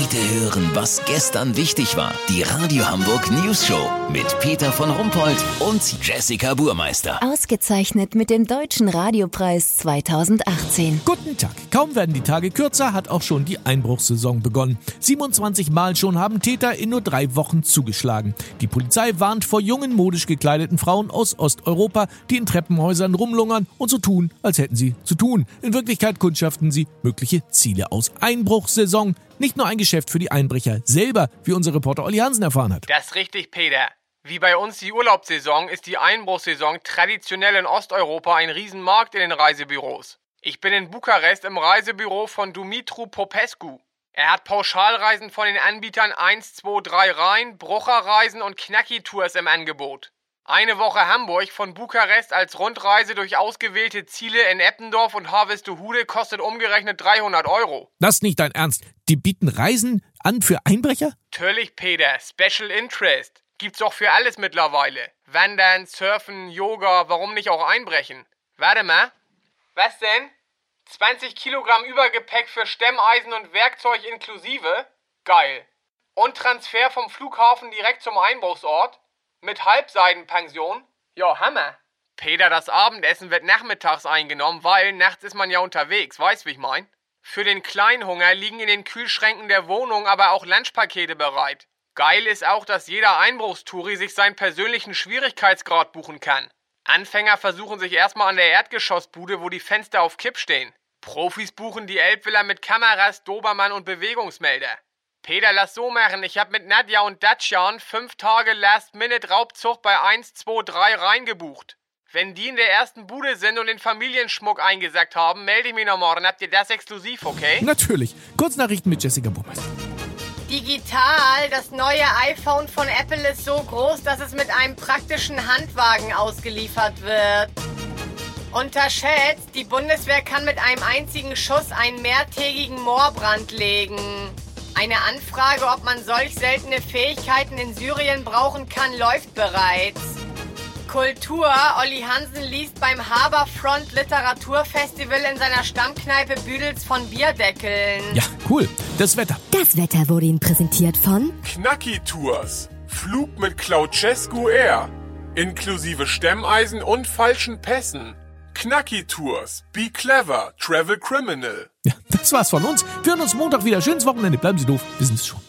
Heute hören, was gestern wichtig war. Die Radio Hamburg News Show mit Peter von Rumpold und Jessica Burmeister. Ausgezeichnet mit dem Deutschen Radiopreis 2018. Guten Tag. Kaum werden die Tage kürzer, hat auch schon die Einbruchssaison begonnen. 27 Mal schon haben Täter in nur drei Wochen zugeschlagen. Die Polizei warnt vor jungen, modisch gekleideten Frauen aus Osteuropa, die in Treppenhäusern rumlungern und so tun, als hätten sie zu tun. In Wirklichkeit kundschaften sie mögliche Ziele aus. Einbruchssaison nicht nur ein Geschäft für die Einbrecher selber, wie unser Reporter Olli Hansen erfahren hat. Das ist richtig, Peter. Wie bei uns die Urlaubssaison ist die Einbruchssaison traditionell in Osteuropa ein Riesenmarkt in den Reisebüros. Ich bin in Bukarest im Reisebüro von Dumitru Popescu. Er hat Pauschalreisen von den Anbietern 1, 2, 3 Rhein, Brucherreisen und Knacki-Tours im Angebot. Eine Woche Hamburg von Bukarest als Rundreise durch ausgewählte Ziele in Eppendorf und Harvestehude kostet umgerechnet 300 Euro. Das ist nicht dein Ernst. Die bieten Reisen an für Einbrecher? Natürlich, Peter. Special Interest. Gibt's doch für alles mittlerweile. Wandern, Surfen, Yoga, warum nicht auch einbrechen? Warte mal. Was denn? 20 Kilogramm Übergepäck für Stemmeisen und Werkzeug inklusive? Geil. Und Transfer vom Flughafen direkt zum Einbruchsort? Mit Halbseidenpension? Ja, Hammer. Peter, das Abendessen wird nachmittags eingenommen, weil nachts ist man ja unterwegs, weißt wie ich mein? Für den Kleinhunger liegen in den Kühlschränken der Wohnung aber auch Lunchpakete bereit. Geil ist auch, dass jeder Einbruchstouri sich seinen persönlichen Schwierigkeitsgrad buchen kann. Anfänger versuchen sich erstmal an der Erdgeschossbude, wo die Fenster auf Kipp stehen. Profis buchen die Elbvilla mit Kameras, Dobermann und Bewegungsmelder. Peter, lass so machen. Ich hab mit Nadja und Dacian fünf Tage Last-Minute-Raubzug bei 1, 2, 3 reingebucht. Wenn die in der ersten Bude sind und den Familienschmuck eingesackt haben, melde ich mich noch morgen. Habt ihr das exklusiv, okay? Natürlich. Kurznachrichten mit Jessica Burmeister. Digital, das neue iPhone von Apple ist so groß, dass es mit einem praktischen Handwagen ausgeliefert wird. Unterschätzt, die Bundeswehr kann mit einem einzigen Schuss einen mehrtägigen Moorbrand legen. Eine Anfrage, ob man solch seltene Fähigkeiten in Syrien brauchen kann, läuft bereits. Kultur. Olli Hansen liest beim Haberfront Literaturfestival in seiner Stammkneipe Büdels von Bierdeckeln. Ja, cool. Das Wetter. Das Wetter wurde Ihnen präsentiert von Knacki Tours. Flug mit Cloudcescu Air. Inklusive Stemmeisen und falschen Pässen. Knacki Tours. Be clever. Travel criminal. Ja, das war's von uns. Wir hören uns Montag wieder. Schönes Wochenende. Bleiben Sie doof. Wir sind's schon.